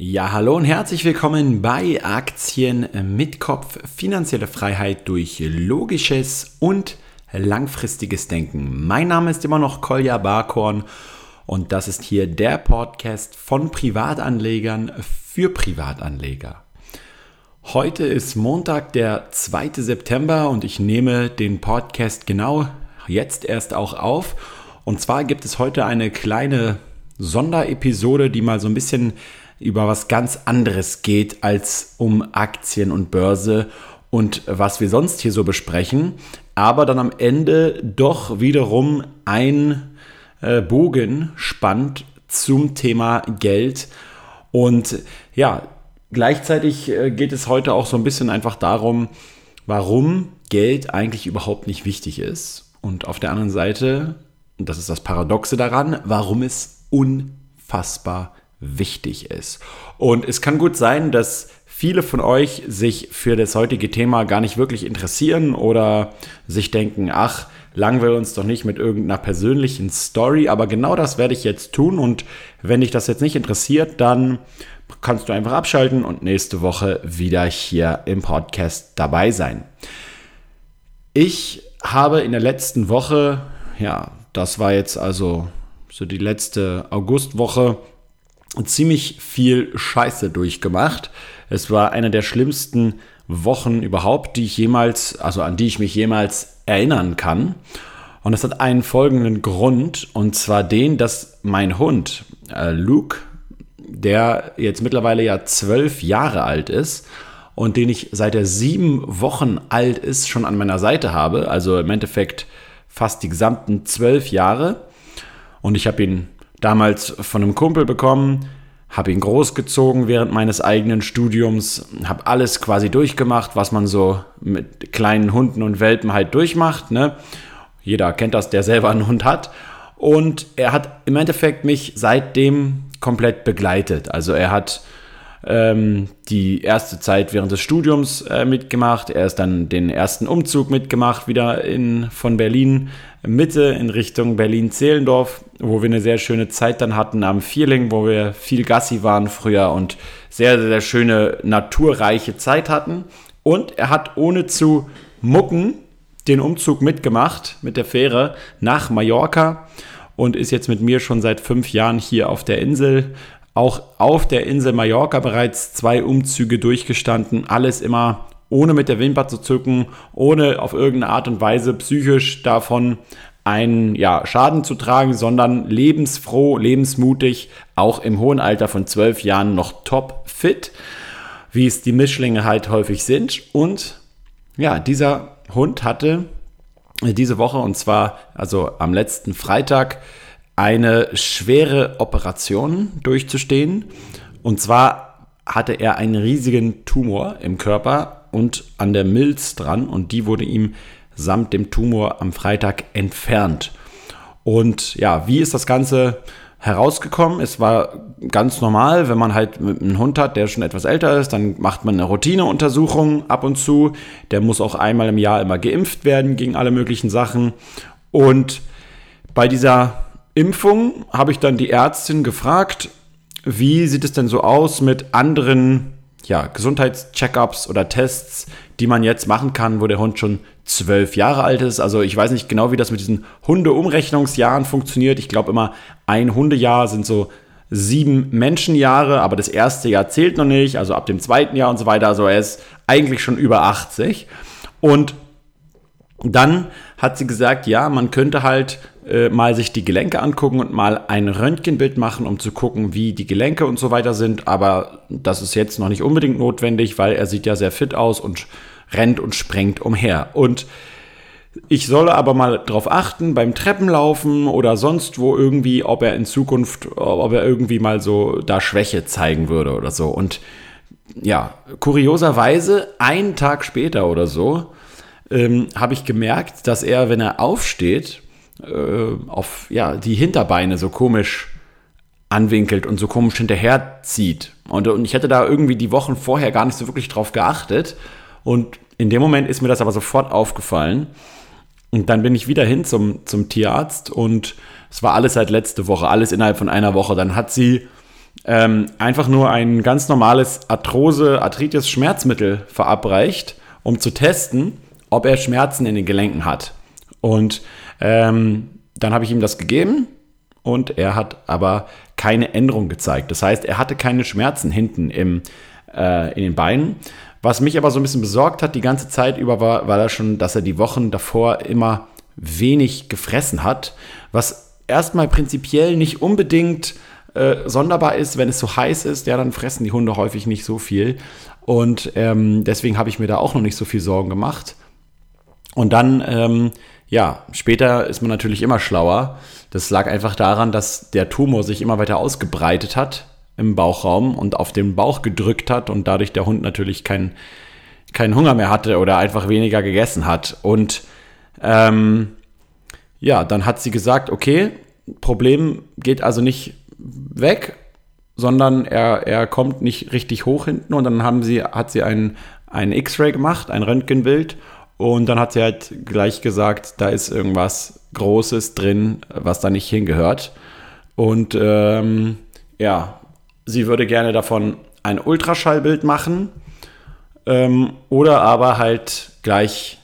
Ja, hallo und herzlich willkommen bei Aktien mit Kopf. Finanzielle Freiheit durch logisches und langfristiges Denken. Mein Name ist immer noch Kolja Barkorn und das ist hier der Podcast von Privatanlegern für Privatanleger. Heute ist Montag, der 2. September und ich nehme den Podcast genau jetzt erst auch auf. Und zwar gibt es heute eine kleine Sonderepisode, die mal so ein bisschen über was ganz anderes geht als um Aktien und Börse und was wir sonst hier so besprechen, aber dann am Ende doch wiederum ein äh, Bogen spannt zum Thema Geld. Und ja, gleichzeitig äh, geht es heute auch so ein bisschen einfach darum, warum Geld eigentlich überhaupt nicht wichtig ist. Und auf der anderen Seite, und das ist das Paradoxe daran, warum es unfassbar wichtig ist. Und es kann gut sein, dass viele von euch sich für das heutige Thema gar nicht wirklich interessieren oder sich denken, ach, lang wir uns doch nicht mit irgendeiner persönlichen Story, aber genau das werde ich jetzt tun und wenn dich das jetzt nicht interessiert, dann kannst du einfach abschalten und nächste Woche wieder hier im Podcast dabei sein. Ich habe in der letzten Woche, ja, das war jetzt also so die letzte Augustwoche, ziemlich viel Scheiße durchgemacht. Es war eine der schlimmsten Wochen überhaupt, die ich jemals, also an die ich mich jemals erinnern kann. Und es hat einen folgenden Grund, und zwar den, dass mein Hund, äh, Luke, der jetzt mittlerweile ja zwölf Jahre alt ist und den ich seit er sieben Wochen alt ist schon an meiner Seite habe, also im Endeffekt fast die gesamten zwölf Jahre. Und ich habe ihn damals von einem Kumpel bekommen, habe ihn großgezogen während meines eigenen Studiums, habe alles quasi durchgemacht, was man so mit kleinen Hunden und Welpen halt durchmacht. Ne? Jeder kennt das, der selber einen Hund hat. Und er hat im Endeffekt mich seitdem komplett begleitet. Also er hat ähm, die erste Zeit während des Studiums äh, mitgemacht. Er ist dann den ersten Umzug mitgemacht, wieder in, von Berlin Mitte in Richtung Berlin-Zehlendorf, wo wir eine sehr schöne Zeit dann hatten am Vierling, wo wir viel Gassi waren früher und sehr, sehr schöne, naturreiche Zeit hatten. Und er hat ohne zu mucken den Umzug mitgemacht mit der Fähre nach Mallorca und ist jetzt mit mir schon seit fünf Jahren hier auf der Insel auch auf der Insel Mallorca bereits zwei Umzüge durchgestanden, alles immer ohne mit der Wimper zu zücken, ohne auf irgendeine Art und Weise psychisch davon einen ja, Schaden zu tragen, sondern lebensfroh, lebensmutig, auch im hohen Alter von zwölf Jahren noch top fit, wie es die Mischlinge halt häufig sind. Und ja, dieser Hund hatte diese Woche und zwar also am letzten Freitag eine schwere Operation durchzustehen. Und zwar hatte er einen riesigen Tumor im Körper und an der Milz dran und die wurde ihm samt dem Tumor am Freitag entfernt. Und ja, wie ist das Ganze herausgekommen? Es war ganz normal, wenn man halt einen Hund hat, der schon etwas älter ist, dann macht man eine Routineuntersuchung ab und zu. Der muss auch einmal im Jahr immer geimpft werden gegen alle möglichen Sachen. Und bei dieser Impfung habe ich dann die Ärztin gefragt, wie sieht es denn so aus mit anderen ja, Gesundheitscheckups oder Tests, die man jetzt machen kann, wo der Hund schon zwölf Jahre alt ist. Also ich weiß nicht genau, wie das mit diesen Hundeumrechnungsjahren funktioniert. Ich glaube immer, ein Hundejahr sind so sieben Menschenjahre, aber das erste Jahr zählt noch nicht, also ab dem zweiten Jahr und so weiter. Also er ist eigentlich schon über 80. Und dann hat sie gesagt, ja, man könnte halt äh, mal sich die Gelenke angucken und mal ein Röntgenbild machen, um zu gucken, wie die Gelenke und so weiter sind. Aber das ist jetzt noch nicht unbedingt notwendig, weil er sieht ja sehr fit aus und rennt und sprengt umher. Und ich solle aber mal darauf achten, beim Treppenlaufen oder sonst wo irgendwie, ob er in Zukunft, ob er irgendwie mal so da Schwäche zeigen würde oder so. Und ja, kurioserweise, einen Tag später oder so, ähm, habe ich gemerkt, dass er, wenn er aufsteht, äh, auf ja, die Hinterbeine so komisch anwinkelt und so komisch hinterherzieht. Und, und ich hätte da irgendwie die Wochen vorher gar nicht so wirklich drauf geachtet. Und in dem Moment ist mir das aber sofort aufgefallen. Und dann bin ich wieder hin zum, zum Tierarzt und es war alles seit letzte Woche, alles innerhalb von einer Woche. Dann hat sie ähm, einfach nur ein ganz normales Arthrose, Arthritis Schmerzmittel verabreicht, um zu testen, ob er Schmerzen in den Gelenken hat. Und ähm, dann habe ich ihm das gegeben und er hat aber keine Änderung gezeigt. Das heißt, er hatte keine Schmerzen hinten im, äh, in den Beinen. Was mich aber so ein bisschen besorgt hat, die ganze Zeit über war, war das schon, dass er die Wochen davor immer wenig gefressen hat, was erstmal prinzipiell nicht unbedingt äh, sonderbar ist, wenn es so heiß ist, ja, dann fressen die Hunde häufig nicht so viel. Und ähm, deswegen habe ich mir da auch noch nicht so viel Sorgen gemacht. Und dann, ähm, ja, später ist man natürlich immer schlauer. Das lag einfach daran, dass der Tumor sich immer weiter ausgebreitet hat im Bauchraum und auf den Bauch gedrückt hat und dadurch der Hund natürlich keinen keinen Hunger mehr hatte oder einfach weniger gegessen hat. Und ähm, ja, dann hat sie gesagt, okay, Problem geht also nicht weg, sondern er, er kommt nicht richtig hoch hinten und dann haben sie, hat sie ein, ein X-Ray gemacht, ein Röntgenbild und dann hat sie halt gleich gesagt, da ist irgendwas Großes drin, was da nicht hingehört. Und ähm, ja, sie würde gerne davon ein Ultraschallbild machen ähm, oder aber halt gleich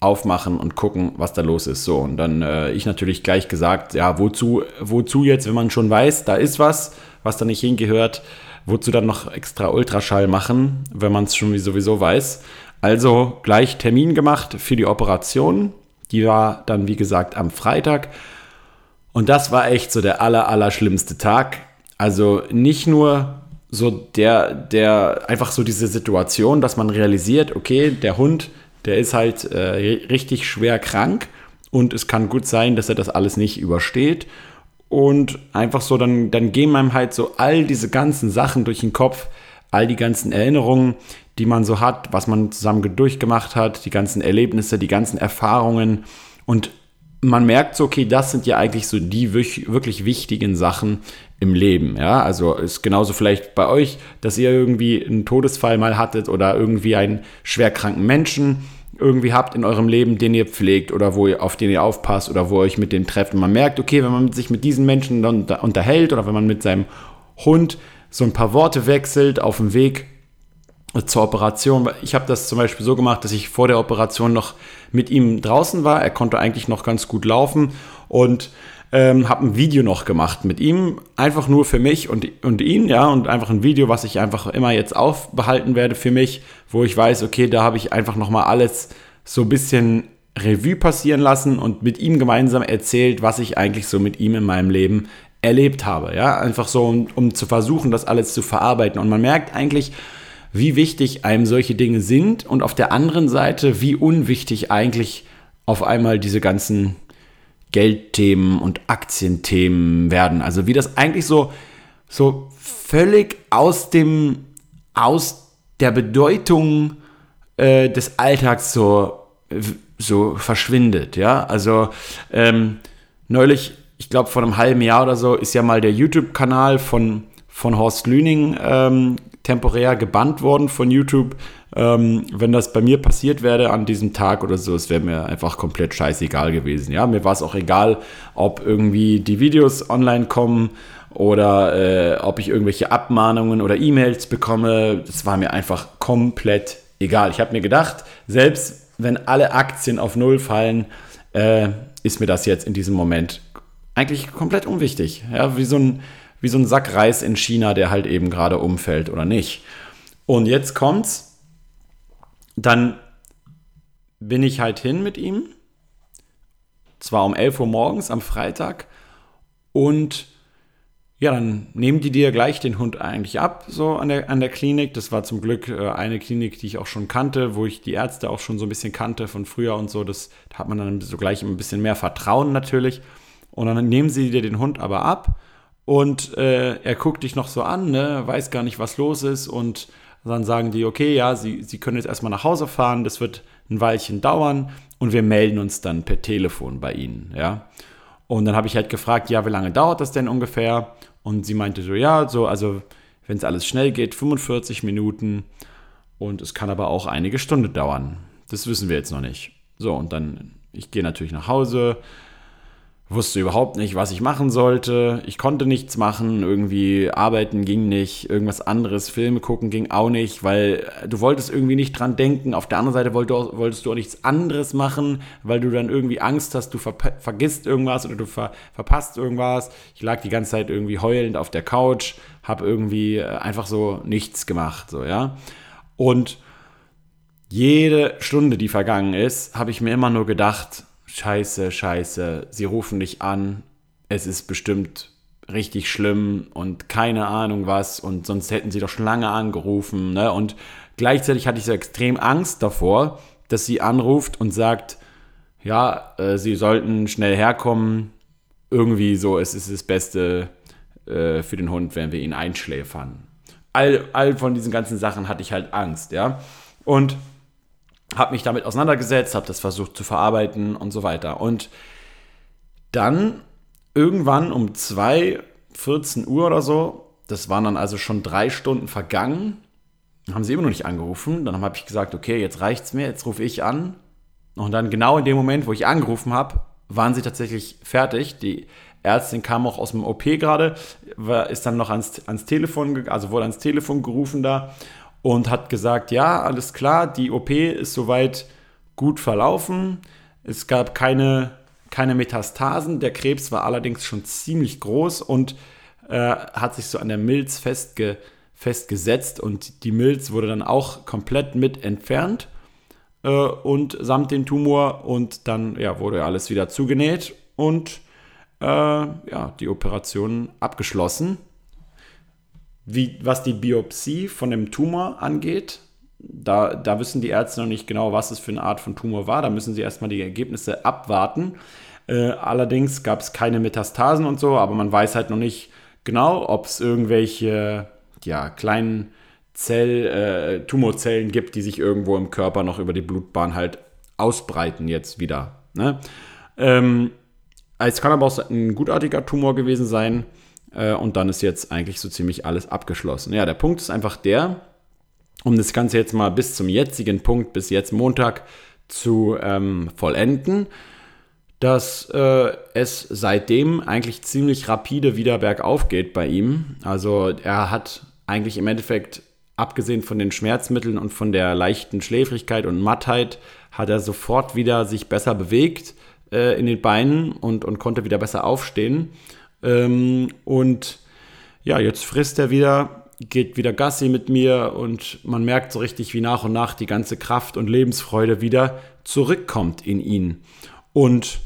aufmachen und gucken, was da los ist. So, und dann äh, ich natürlich gleich gesagt, ja, wozu, wozu jetzt, wenn man schon weiß, da ist was, was da nicht hingehört, wozu dann noch extra Ultraschall machen, wenn man es schon sowieso weiß. Also gleich Termin gemacht für die Operation. Die war dann, wie gesagt, am Freitag. Und das war echt so der aller, aller schlimmste Tag. Also nicht nur so der, der, einfach so diese Situation, dass man realisiert, okay, der Hund der ist halt äh, richtig schwer krank und es kann gut sein, dass er das alles nicht übersteht. Und einfach so, dann, dann gehen einem halt so all diese ganzen Sachen durch den Kopf, all die ganzen Erinnerungen, die man so hat, was man zusammen durchgemacht hat, die ganzen Erlebnisse, die ganzen Erfahrungen. Und man merkt so, okay, das sind ja eigentlich so die wirklich wichtigen Sachen im Leben. Ja, also ist genauso vielleicht bei euch, dass ihr irgendwie einen Todesfall mal hattet oder irgendwie einen schwerkranken Menschen irgendwie habt in eurem Leben, den ihr pflegt oder wo ihr, auf den ihr aufpasst oder wo ihr euch mit dem trefft. Und man merkt, okay, wenn man sich mit diesen Menschen dann unterhält oder wenn man mit seinem Hund so ein paar Worte wechselt auf dem Weg zur Operation. Ich habe das zum Beispiel so gemacht, dass ich vor der Operation noch mit ihm draußen war. Er konnte eigentlich noch ganz gut laufen und ähm, habe ein Video noch gemacht mit ihm, einfach nur für mich und, und ihn, ja, und einfach ein Video, was ich einfach immer jetzt aufbehalten werde für mich, wo ich weiß, okay, da habe ich einfach nochmal alles so ein bisschen Revue passieren lassen und mit ihm gemeinsam erzählt, was ich eigentlich so mit ihm in meinem Leben erlebt habe, ja, einfach so, um, um zu versuchen, das alles zu verarbeiten. Und man merkt eigentlich, wie wichtig einem solche Dinge sind und auf der anderen Seite, wie unwichtig eigentlich auf einmal diese ganzen Geldthemen und Aktienthemen werden. Also wie das eigentlich so, so völlig aus dem, aus der Bedeutung äh, des Alltags so, so verschwindet. Ja, also ähm, neulich, ich glaube vor einem halben Jahr oder so, ist ja mal der YouTube-Kanal von, von Horst Lüning ähm, temporär gebannt worden von YouTube. Ähm, wenn das bei mir passiert wäre an diesem Tag oder so, es wäre mir einfach komplett scheißegal gewesen. Ja, mir war es auch egal, ob irgendwie die Videos online kommen oder äh, ob ich irgendwelche Abmahnungen oder E-Mails bekomme. Das war mir einfach komplett egal. Ich habe mir gedacht, selbst wenn alle Aktien auf Null fallen, äh, ist mir das jetzt in diesem Moment eigentlich komplett unwichtig. Ja, wie so ein wie so ein Sack Reis in China, der halt eben gerade umfällt oder nicht. Und jetzt kommt's. Dann bin ich halt hin mit ihm. Zwar um 11 Uhr morgens am Freitag. Und ja, dann nehmen die dir gleich den Hund eigentlich ab, so an der, an der Klinik. Das war zum Glück äh, eine Klinik, die ich auch schon kannte, wo ich die Ärzte auch schon so ein bisschen kannte von früher und so. Das da hat man dann so gleich ein bisschen mehr Vertrauen natürlich. Und dann nehmen sie dir den Hund aber ab und äh, er guckt dich noch so an, ne, weiß gar nicht, was los ist und dann sagen die, okay, ja, sie, sie können jetzt erstmal nach Hause fahren, das wird ein Weilchen dauern und wir melden uns dann per Telefon bei Ihnen, ja. Und dann habe ich halt gefragt, ja, wie lange dauert das denn ungefähr? Und sie meinte so, ja, so, also wenn es alles schnell geht, 45 Minuten und es kann aber auch einige Stunden dauern. Das wissen wir jetzt noch nicht. So, und dann, ich gehe natürlich nach Hause, wusste überhaupt nicht, was ich machen sollte. Ich konnte nichts machen, irgendwie arbeiten ging nicht, irgendwas anderes, Filme gucken ging auch nicht, weil du wolltest irgendwie nicht dran denken. Auf der anderen Seite wolltest du auch nichts anderes machen, weil du dann irgendwie Angst hast, du ver vergisst irgendwas oder du ver verpasst irgendwas. Ich lag die ganze Zeit irgendwie heulend auf der Couch, habe irgendwie äh, einfach so nichts gemacht, so, ja. Und jede Stunde, die vergangen ist, habe ich mir immer nur gedacht, scheiße, scheiße, sie rufen dich an, es ist bestimmt richtig schlimm und keine Ahnung was und sonst hätten sie doch schon lange angerufen. Ne? Und gleichzeitig hatte ich so extrem Angst davor, dass sie anruft und sagt, ja, äh, sie sollten schnell herkommen. Irgendwie so, es ist das Beste äh, für den Hund, wenn wir ihn einschläfern. All, all von diesen ganzen Sachen hatte ich halt Angst, ja. Und habe mich damit auseinandergesetzt, habe das versucht zu verarbeiten und so weiter. Und dann irgendwann um 2, 14 Uhr oder so, das waren dann also schon drei Stunden vergangen, haben sie immer noch nicht angerufen. Dann habe ich gesagt, okay, jetzt reicht's mir, jetzt rufe ich an. Und dann genau in dem Moment, wo ich angerufen habe, waren sie tatsächlich fertig. Die Ärztin kam auch aus dem OP gerade, ist dann noch ans, ans Telefon, also wurde ans Telefon gerufen da und hat gesagt, ja, alles klar, die OP ist soweit gut verlaufen. Es gab keine, keine Metastasen. Der Krebs war allerdings schon ziemlich groß und äh, hat sich so an der Milz festge, festgesetzt und die Milz wurde dann auch komplett mit entfernt äh, und samt dem Tumor und dann ja, wurde alles wieder zugenäht und äh, ja, die Operation abgeschlossen. Wie, was die Biopsie von dem Tumor angeht, da, da wissen die Ärzte noch nicht genau, was es für eine Art von Tumor war. Da müssen sie erstmal die Ergebnisse abwarten. Äh, allerdings gab es keine Metastasen und so, aber man weiß halt noch nicht genau, ob es irgendwelche ja, kleinen Zell, äh, Tumorzellen gibt, die sich irgendwo im Körper noch über die Blutbahn halt ausbreiten jetzt wieder. Ne? Ähm, es kann aber auch ein gutartiger Tumor gewesen sein. Äh, und dann ist jetzt eigentlich so ziemlich alles abgeschlossen. Ja, der Punkt ist einfach der, um das Ganze jetzt mal bis zum jetzigen Punkt, bis jetzt Montag zu ähm, vollenden, dass äh, es seitdem eigentlich ziemlich rapide wieder bergauf geht bei ihm. Also er hat eigentlich im Endeffekt, abgesehen von den Schmerzmitteln und von der leichten Schläfrigkeit und Mattheit, hat er sofort wieder sich besser bewegt äh, in den Beinen und, und konnte wieder besser aufstehen. Ähm, und ja, jetzt frisst er wieder, geht wieder Gassi mit mir und man merkt so richtig, wie nach und nach die ganze Kraft und Lebensfreude wieder zurückkommt in ihn. Und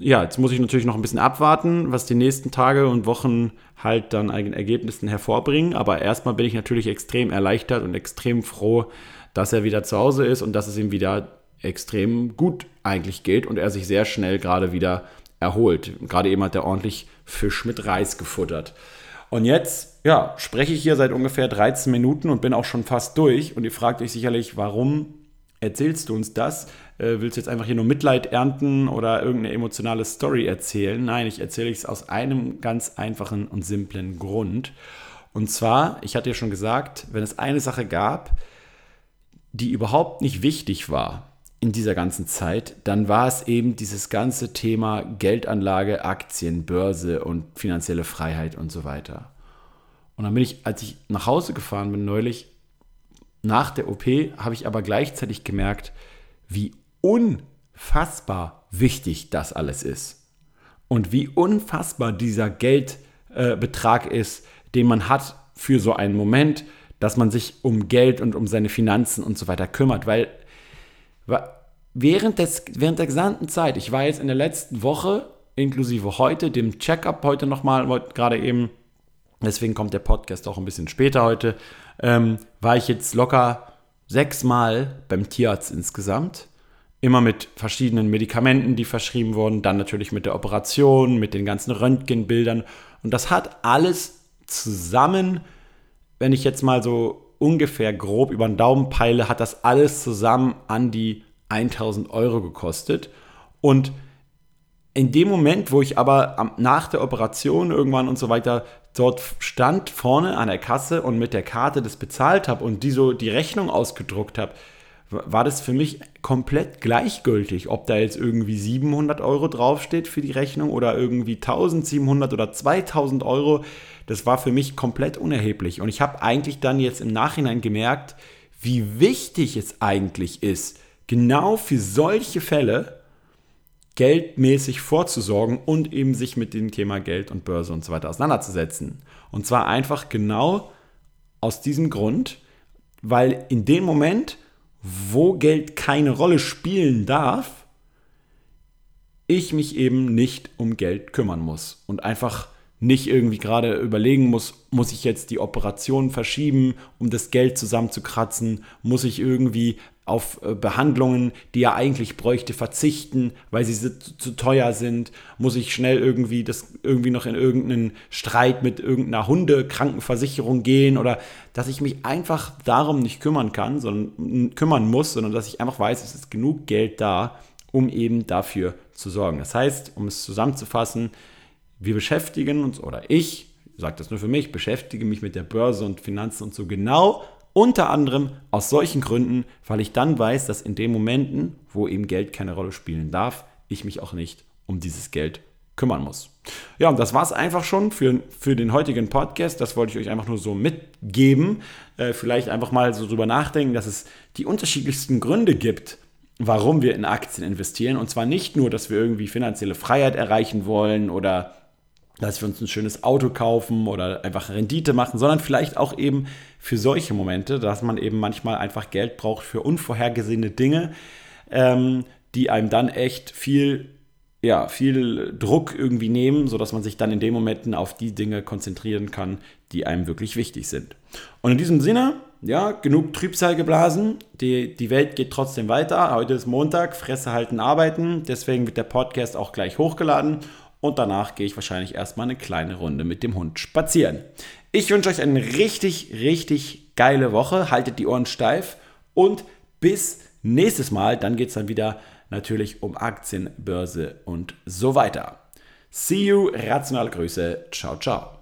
ja, jetzt muss ich natürlich noch ein bisschen abwarten, was die nächsten Tage und Wochen halt dann eigenen Ergebnissen hervorbringen. Aber erstmal bin ich natürlich extrem erleichtert und extrem froh, dass er wieder zu Hause ist und dass es ihm wieder extrem gut eigentlich geht und er sich sehr schnell gerade wieder erholt. Gerade eben hat er ordentlich Fisch mit Reis gefuttert. Und jetzt, ja, spreche ich hier seit ungefähr 13 Minuten und bin auch schon fast durch. Und ihr fragt euch sicherlich, warum erzählst du uns das? Äh, willst du jetzt einfach hier nur Mitleid ernten oder irgendeine emotionale Story erzählen? Nein, ich erzähle es aus einem ganz einfachen und simplen Grund. Und zwar, ich hatte ja schon gesagt, wenn es eine Sache gab, die überhaupt nicht wichtig war, in dieser ganzen Zeit, dann war es eben dieses ganze Thema Geldanlage, Aktien, Börse und finanzielle Freiheit und so weiter. Und dann bin ich, als ich nach Hause gefahren bin neulich, nach der OP, habe ich aber gleichzeitig gemerkt, wie unfassbar wichtig das alles ist. Und wie unfassbar dieser Geldbetrag äh, ist, den man hat für so einen Moment, dass man sich um Geld und um seine Finanzen und so weiter kümmert, weil während, des, während der gesamten Zeit, ich war jetzt in der letzten Woche, inklusive heute, dem Checkup heute nochmal, gerade eben, deswegen kommt der Podcast auch ein bisschen später heute, ähm, war ich jetzt locker sechsmal beim Tierarzt insgesamt. Immer mit verschiedenen Medikamenten, die verschrieben wurden, dann natürlich mit der Operation, mit den ganzen Röntgenbildern. Und das hat alles zusammen, wenn ich jetzt mal so ungefähr grob über den Daumen peile, hat das alles zusammen an die 1000 Euro gekostet. Und in dem Moment, wo ich aber nach der Operation irgendwann und so weiter dort stand vorne an der Kasse und mit der Karte das bezahlt habe und die so die Rechnung ausgedruckt habe, war das für mich komplett gleichgültig, ob da jetzt irgendwie 700 Euro draufsteht für die Rechnung oder irgendwie 1700 oder 2000 Euro. Das war für mich komplett unerheblich. Und ich habe eigentlich dann jetzt im Nachhinein gemerkt, wie wichtig es eigentlich ist, genau für solche Fälle geldmäßig vorzusorgen und eben sich mit dem Thema Geld und Börse und so weiter auseinanderzusetzen. Und zwar einfach genau aus diesem Grund, weil in dem Moment, wo Geld keine Rolle spielen darf, ich mich eben nicht um Geld kümmern muss und einfach nicht irgendwie gerade überlegen muss, muss ich jetzt die Operation verschieben, um das Geld zusammenzukratzen, muss ich irgendwie auf äh, Behandlungen, die er eigentlich bräuchte, verzichten, weil sie zu, zu, teuer sind, muss ich schnell irgendwie das irgendwie noch in irgendeinen Streit mit irgendeiner Hundekrankenversicherung gehen oder dass ich mich einfach darum nicht kümmern kann, sondern kümmern muss, sondern dass ich einfach weiß, es ist genug Geld da, um eben dafür zu sorgen. Das heißt, um es zusammenzufassen, wir beschäftigen uns, oder ich, ich sage das nur für mich, beschäftige mich mit der Börse und Finanzen und so genau unter anderem aus solchen Gründen, weil ich dann weiß, dass in den Momenten, wo eben Geld keine Rolle spielen darf, ich mich auch nicht um dieses Geld kümmern muss. Ja, und das war es einfach schon für, für den heutigen Podcast. Das wollte ich euch einfach nur so mitgeben. Äh, vielleicht einfach mal so drüber nachdenken, dass es die unterschiedlichsten Gründe gibt, warum wir in Aktien investieren. Und zwar nicht nur, dass wir irgendwie finanzielle Freiheit erreichen wollen oder dass wir uns ein schönes Auto kaufen oder einfach Rendite machen, sondern vielleicht auch eben für solche Momente, dass man eben manchmal einfach Geld braucht für unvorhergesehene Dinge, ähm, die einem dann echt viel, ja, viel Druck irgendwie nehmen, sodass man sich dann in den Momenten auf die Dinge konzentrieren kann, die einem wirklich wichtig sind. Und in diesem Sinne, ja, genug Trübsal geblasen. Die, die Welt geht trotzdem weiter. Heute ist Montag, Fresse halten, arbeiten. Deswegen wird der Podcast auch gleich hochgeladen und danach gehe ich wahrscheinlich erstmal eine kleine Runde mit dem Hund spazieren. Ich wünsche euch eine richtig, richtig geile Woche. Haltet die Ohren steif und bis nächstes Mal. Dann geht es dann wieder natürlich um Aktien, Börse und so weiter. See you, rationale Grüße. Ciao, ciao.